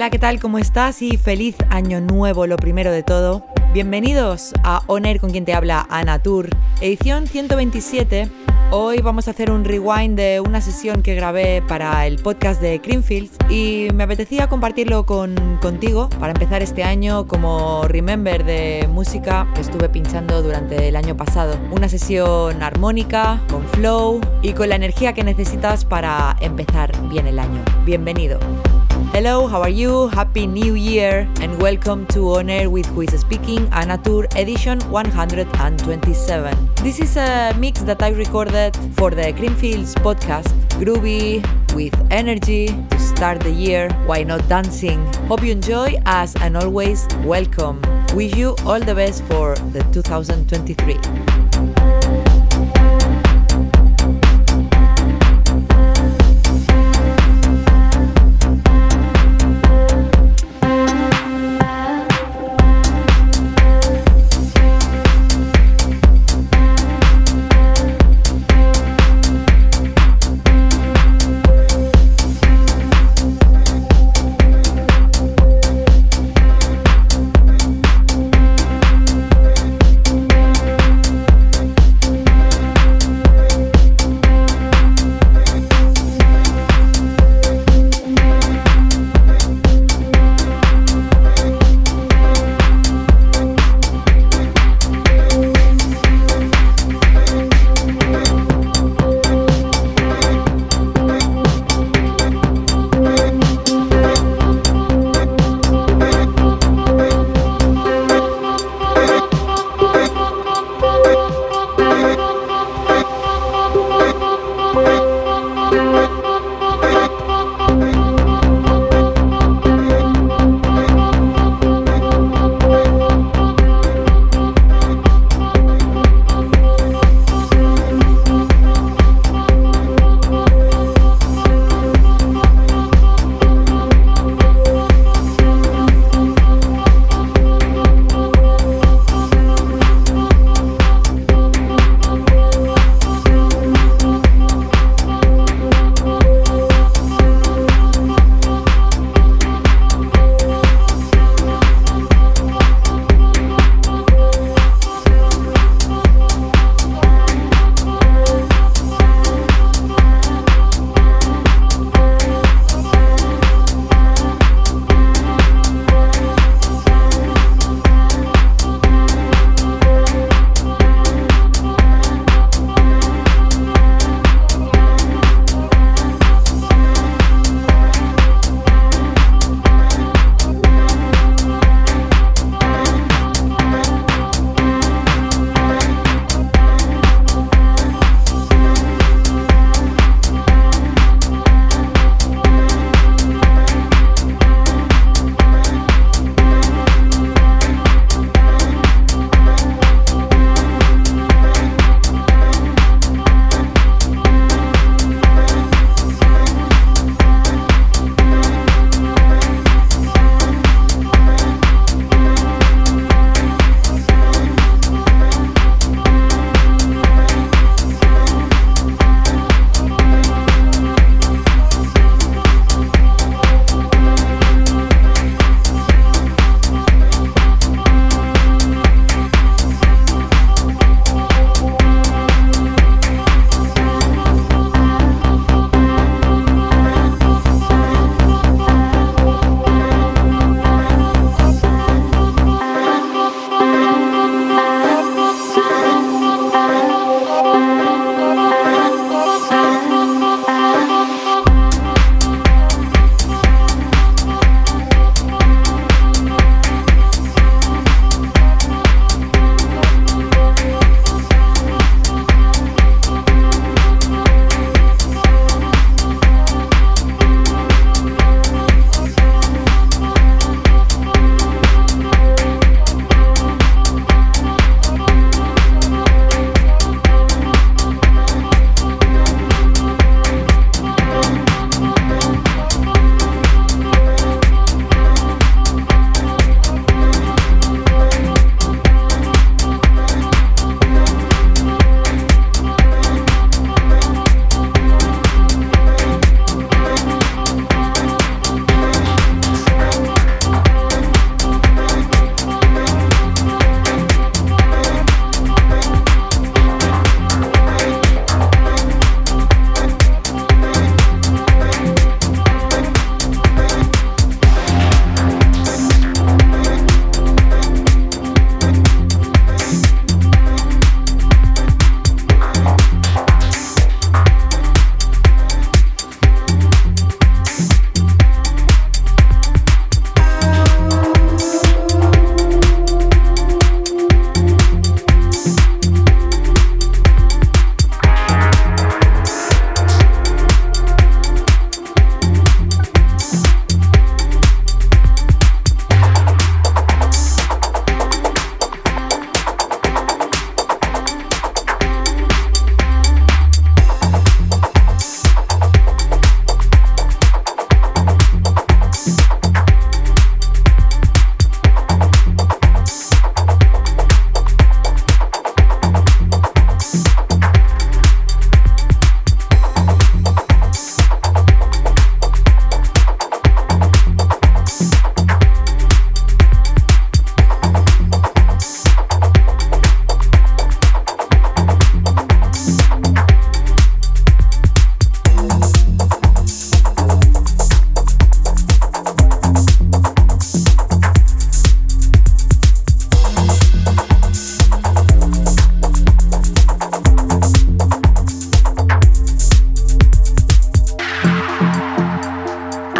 Hola, ¿qué tal? ¿Cómo estás? Y feliz año nuevo, lo primero de todo. Bienvenidos a Honor con quien te habla Ana Tour, edición 127. Hoy vamos a hacer un rewind de una sesión que grabé para el podcast de Creamfields y me apetecía compartirlo con, contigo para empezar este año como remember de música que estuve pinchando durante el año pasado. Una sesión armónica, con flow y con la energía que necesitas para empezar bien el año. Bienvenido. Hello, how are you? Happy New Year and welcome to On Air with Who is Speaking, Anna Tur edition 127. This is a mix that I recorded for the Creamfields podcast. Groovy, with energy to start the year. Why not dancing? Hope you enjoy us and always welcome. Wish you all the best for the 2023.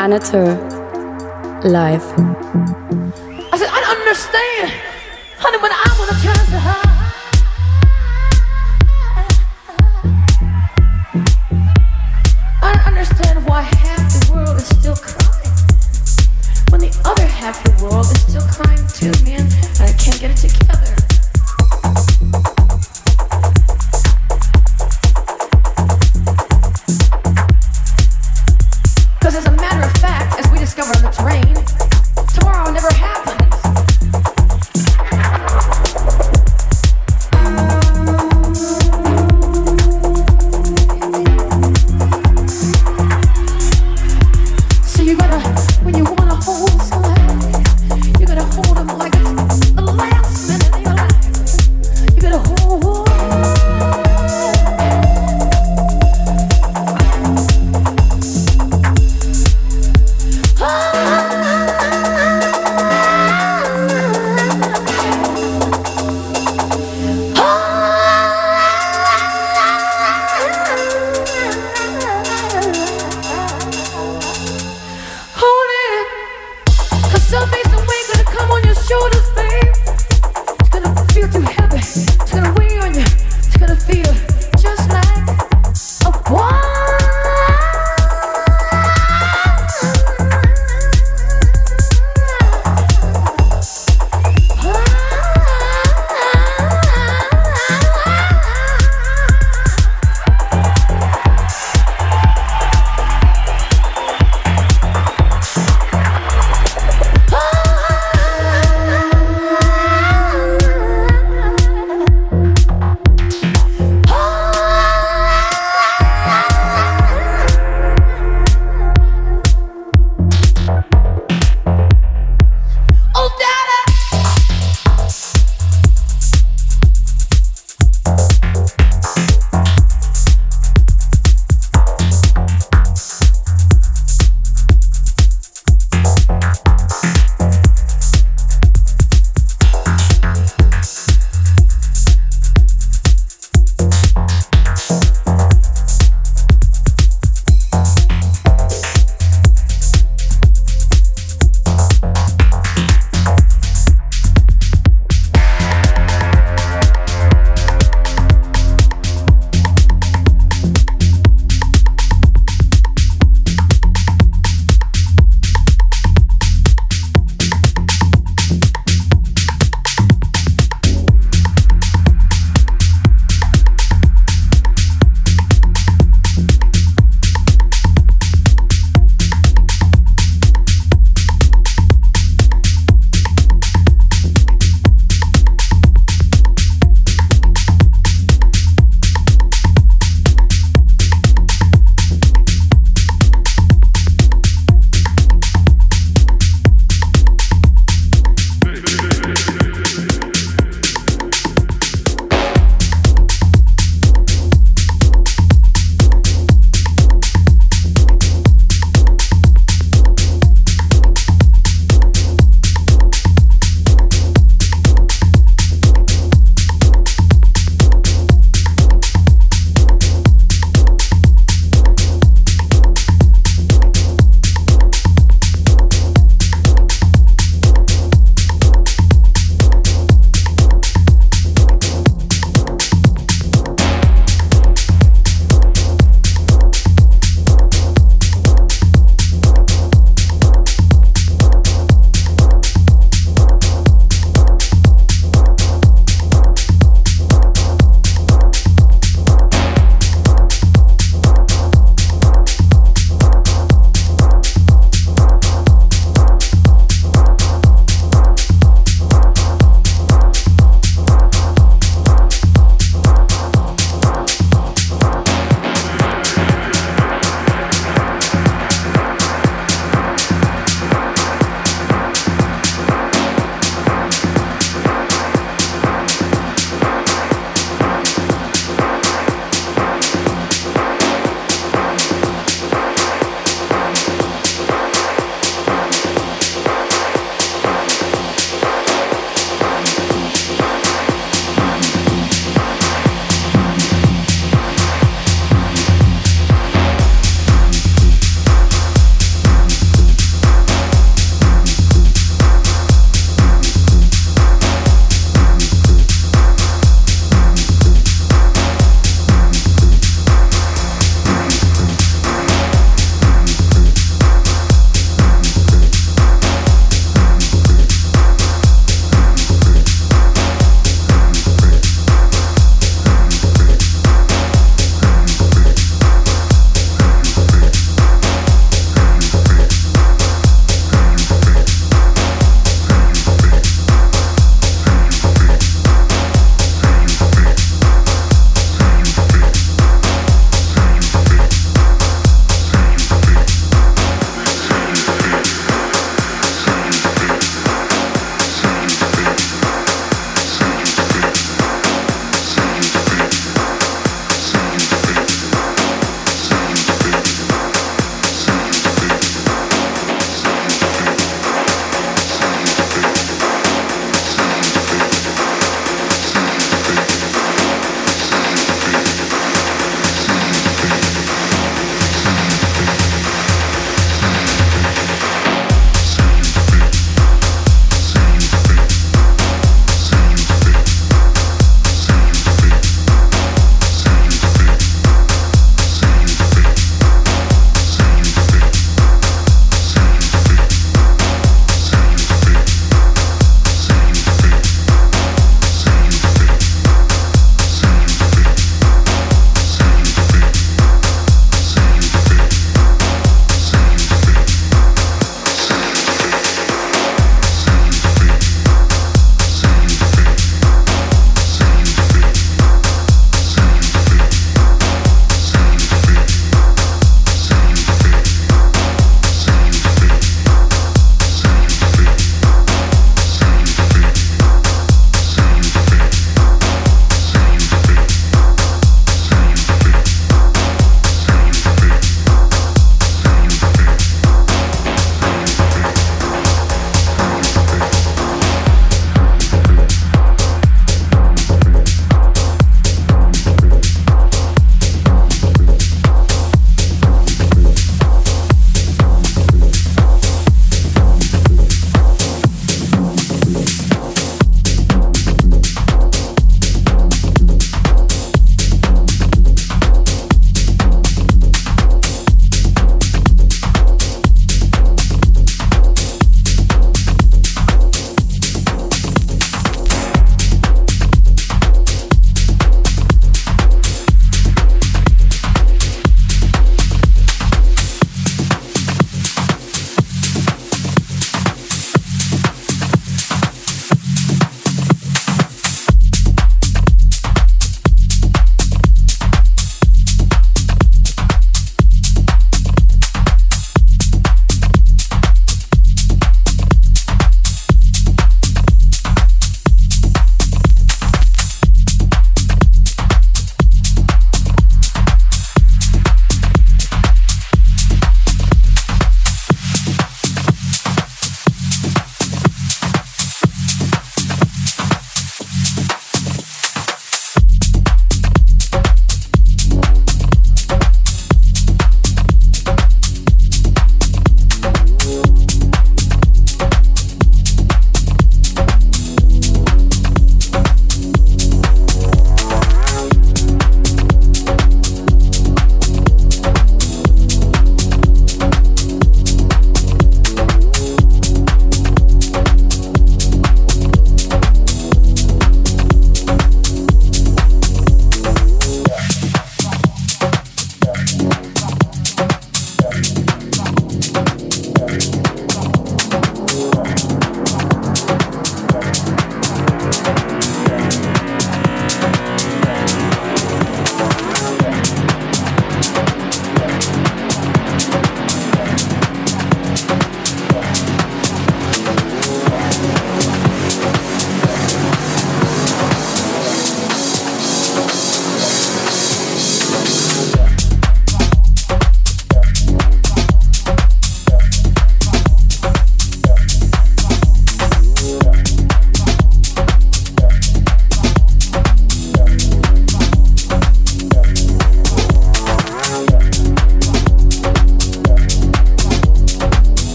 Anna Tur live. I said, I don't understand. Honey, when I want a chance to hide.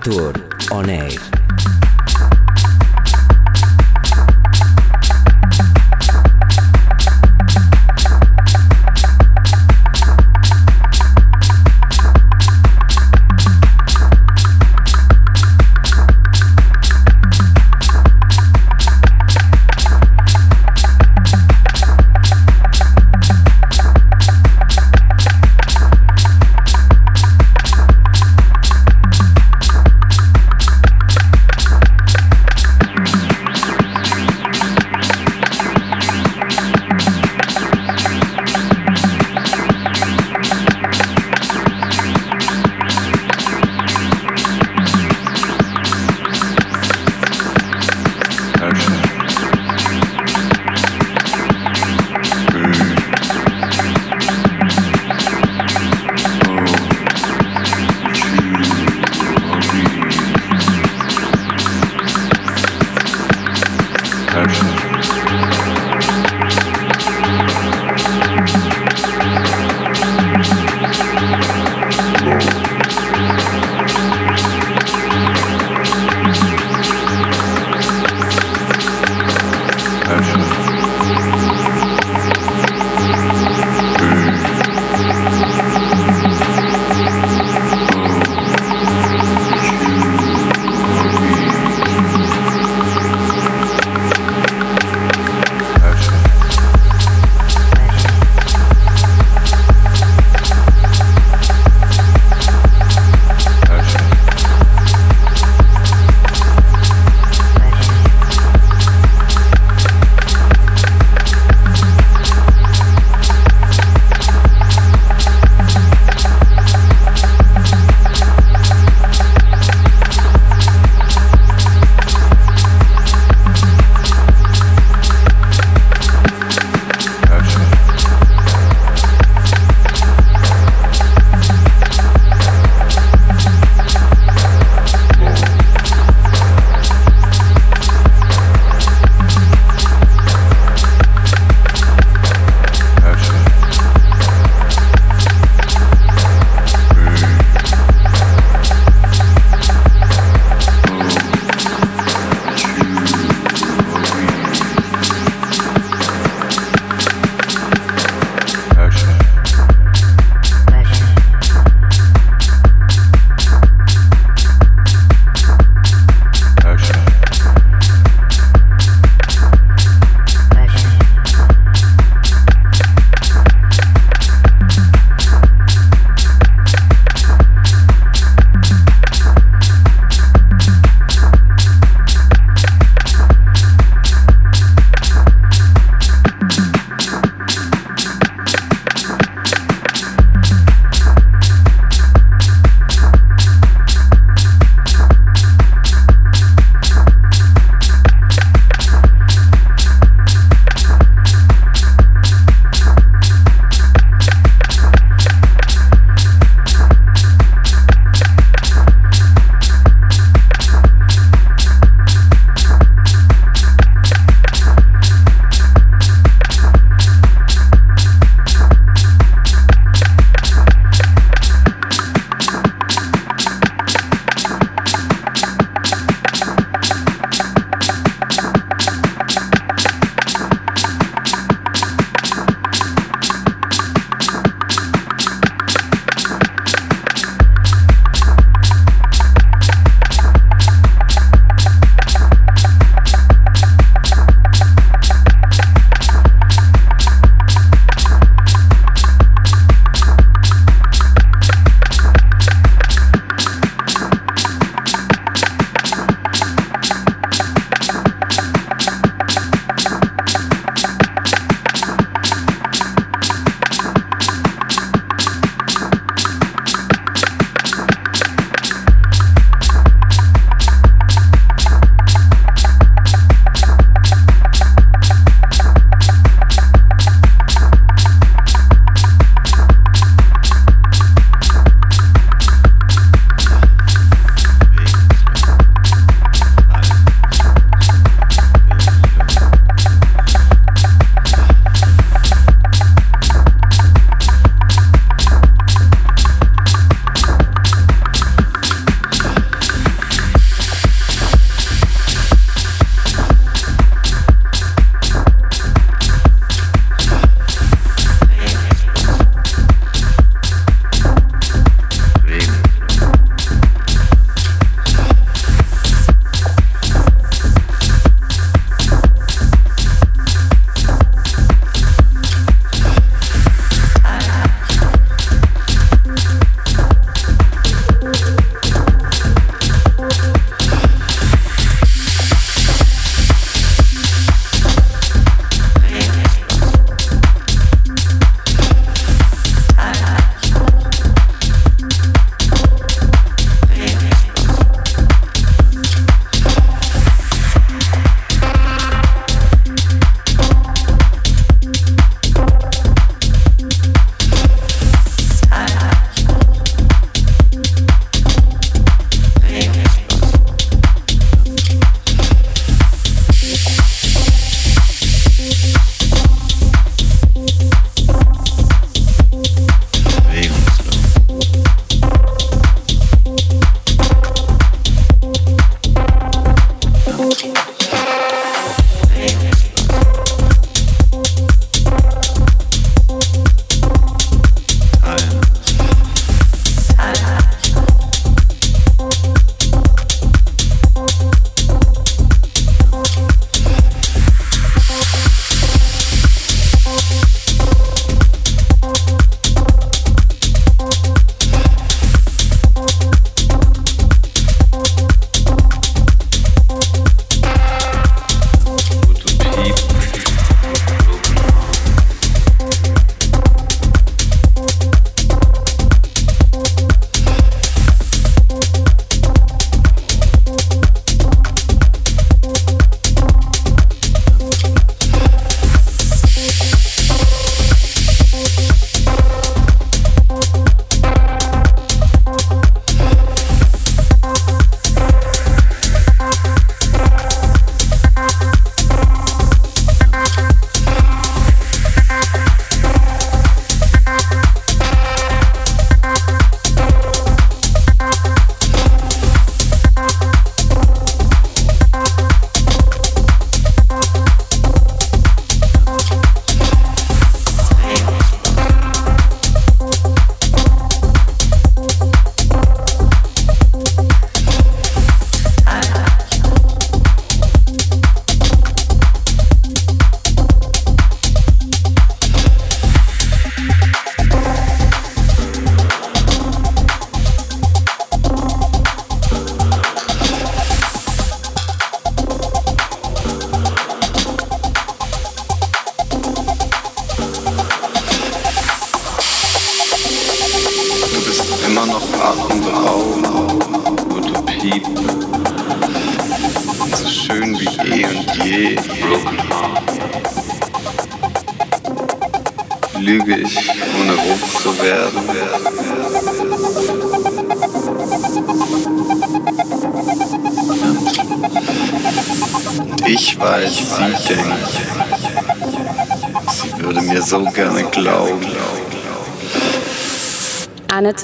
Anna Tur on air.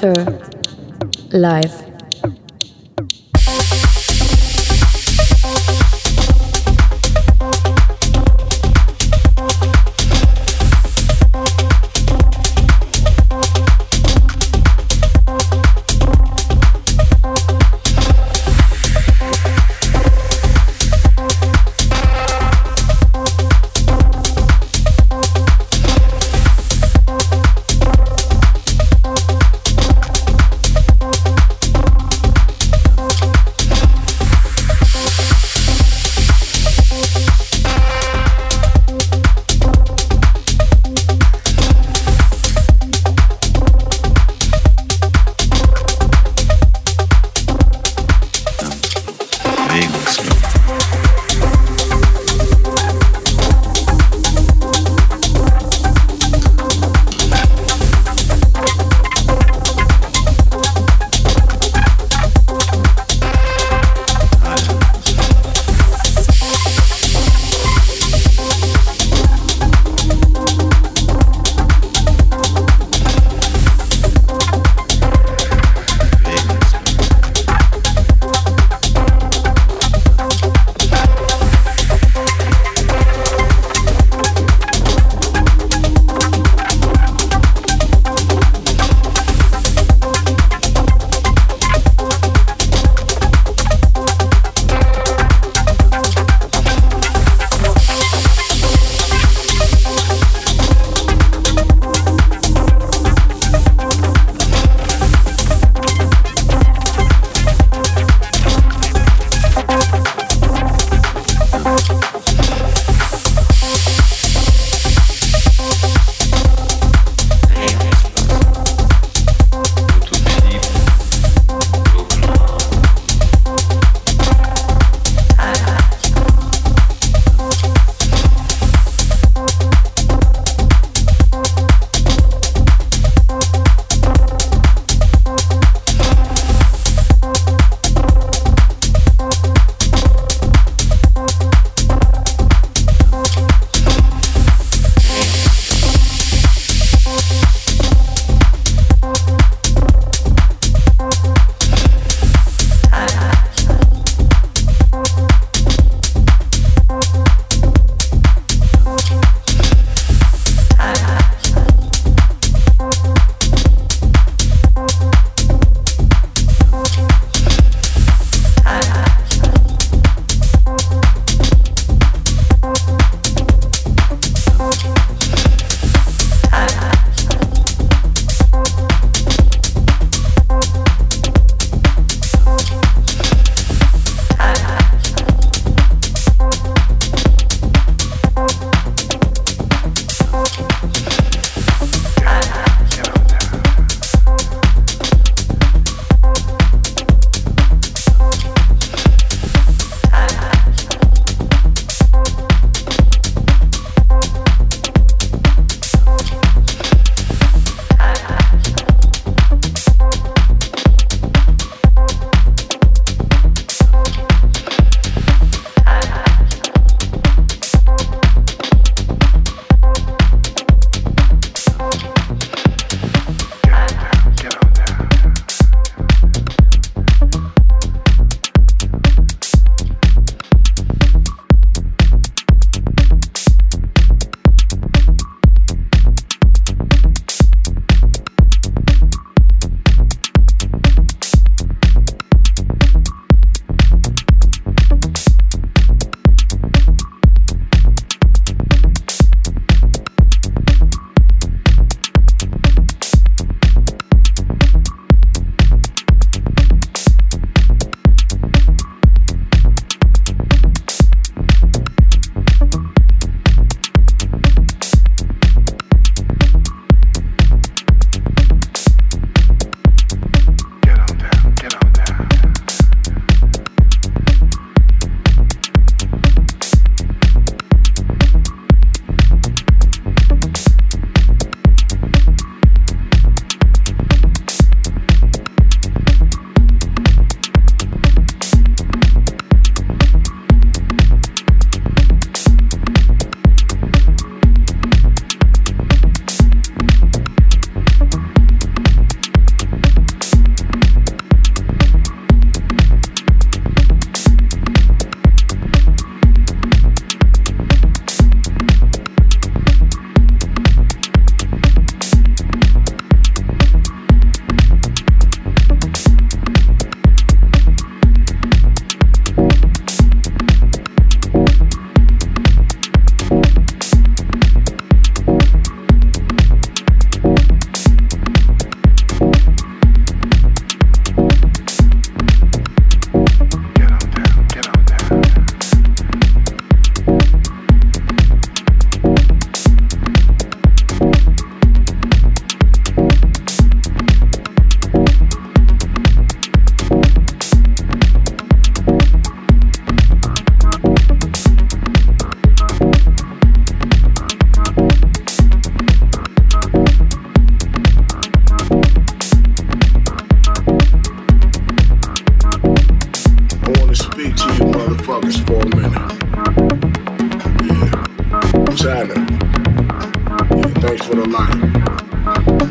Anna Tur. Live.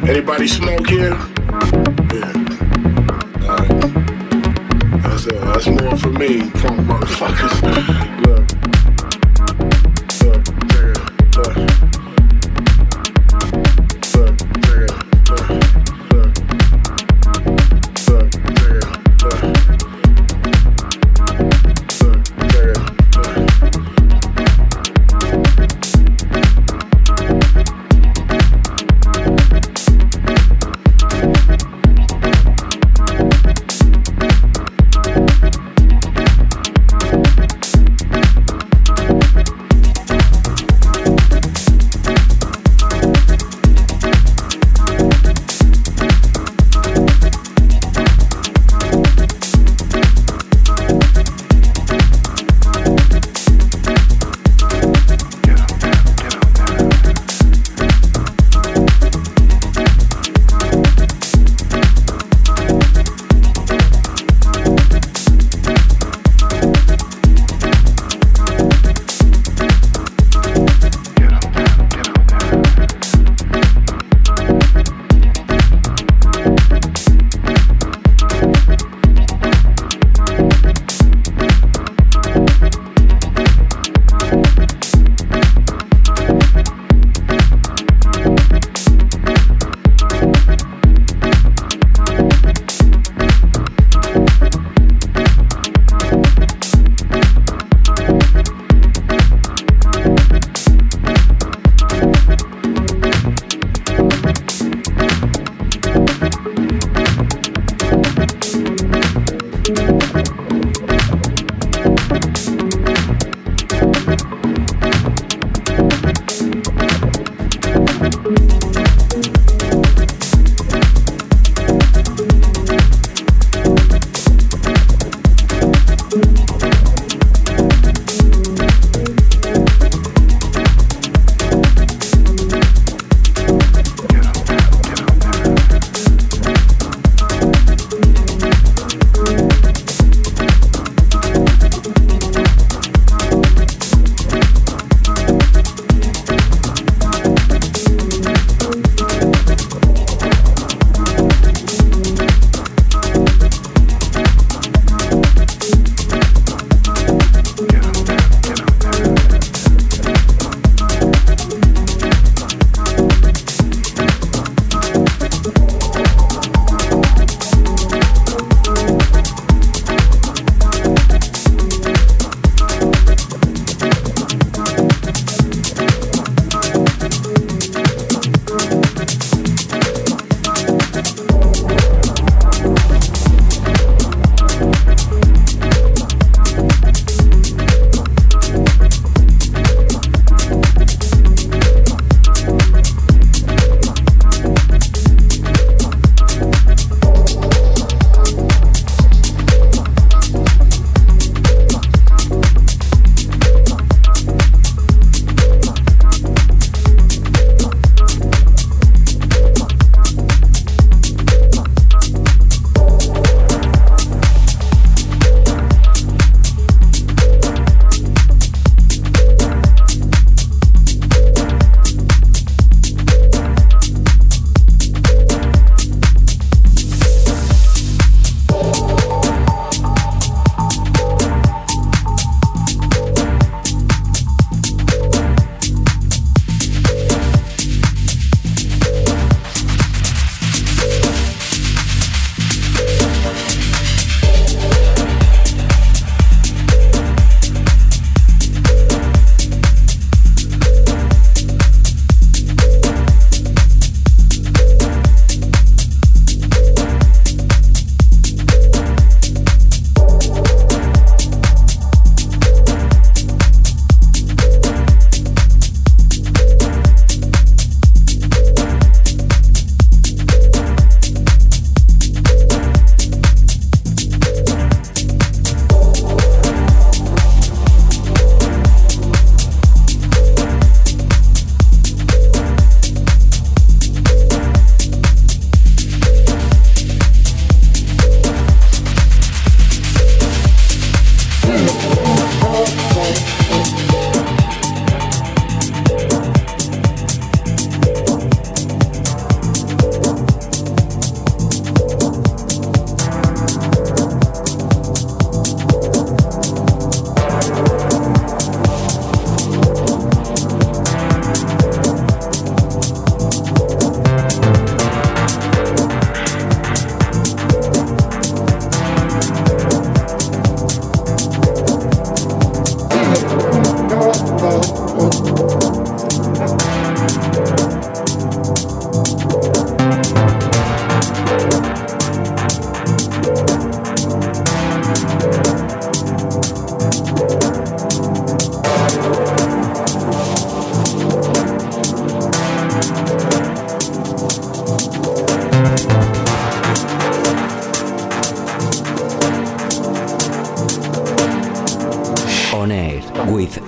Anybody smoke here? Yeah. That's, uh, that's more for me, punk motherfuckers. Look,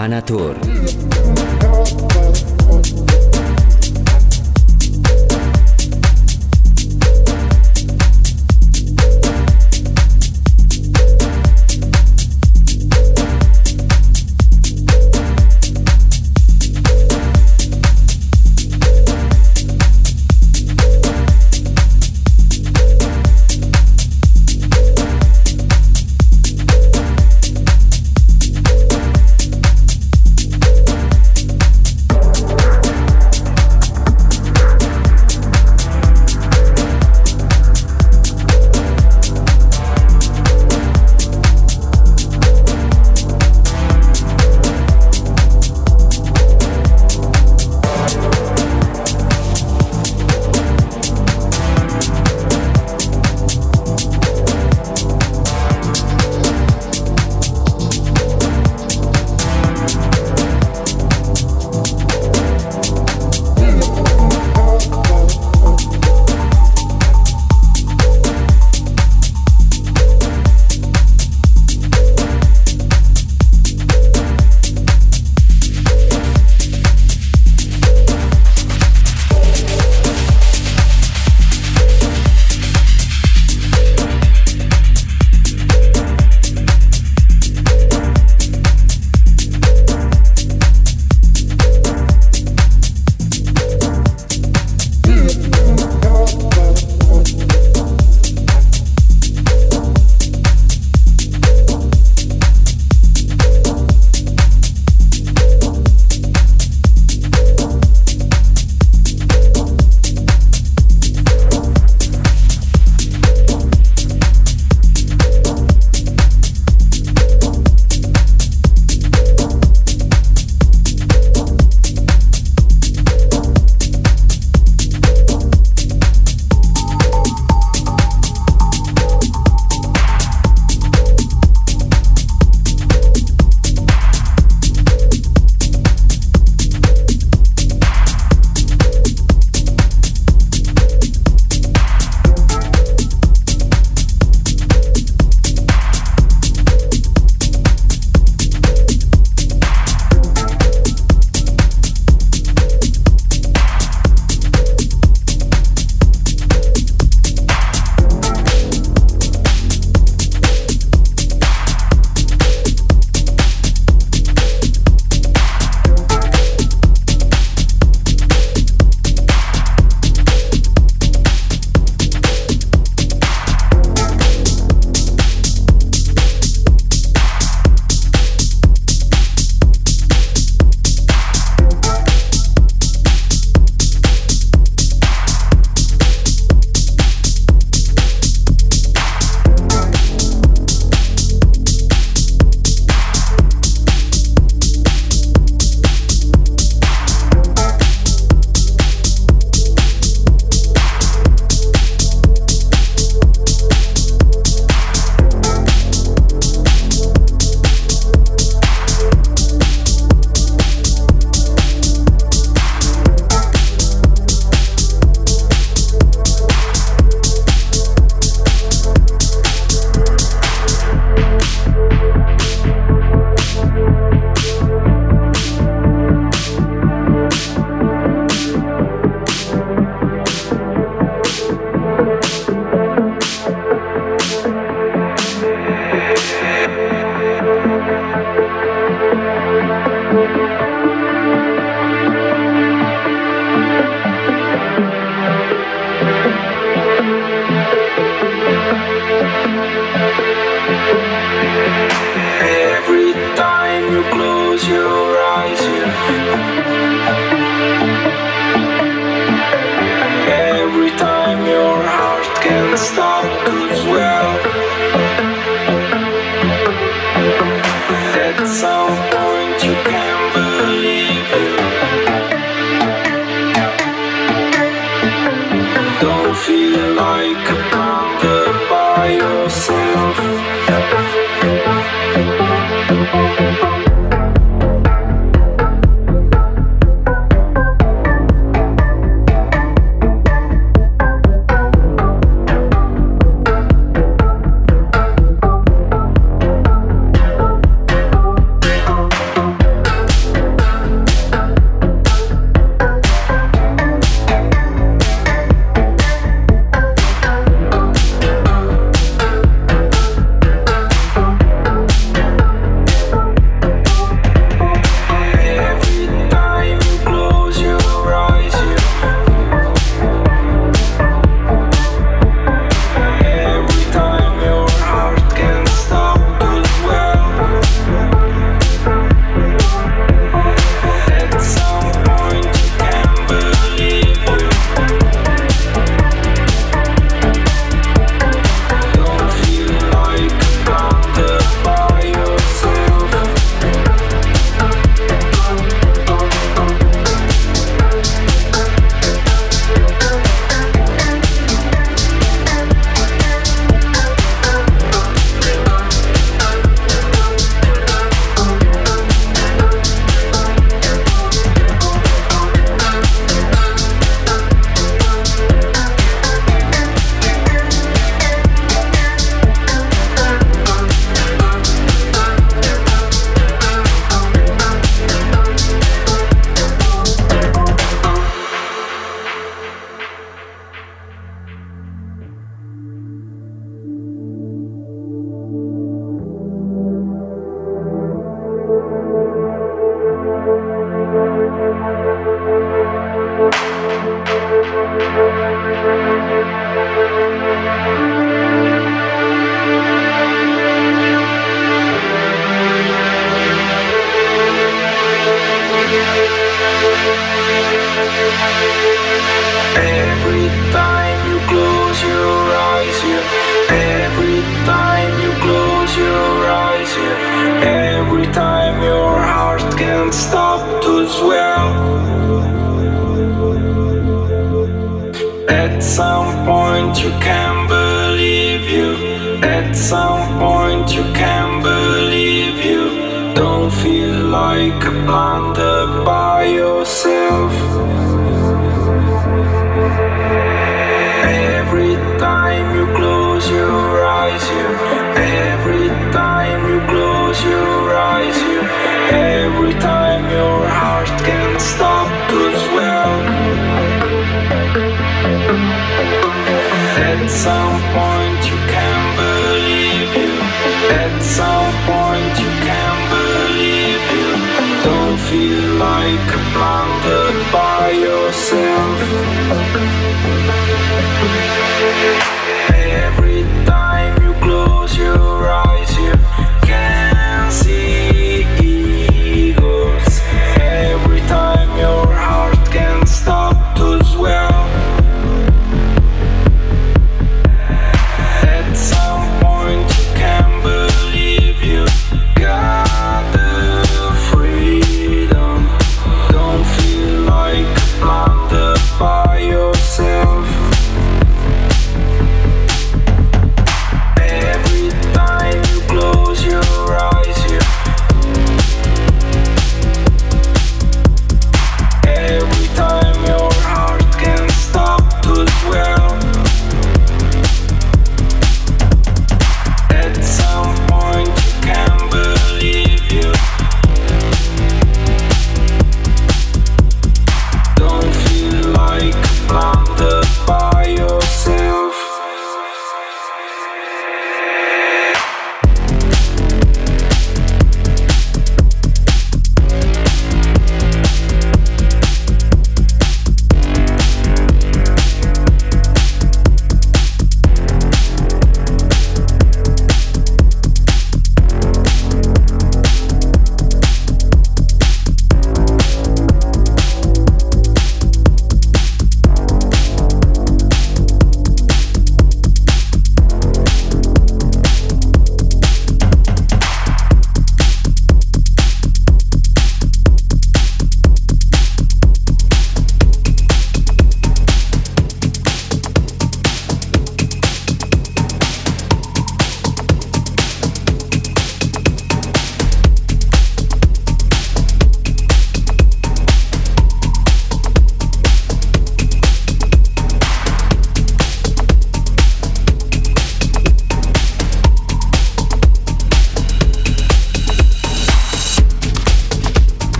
Anna Tur.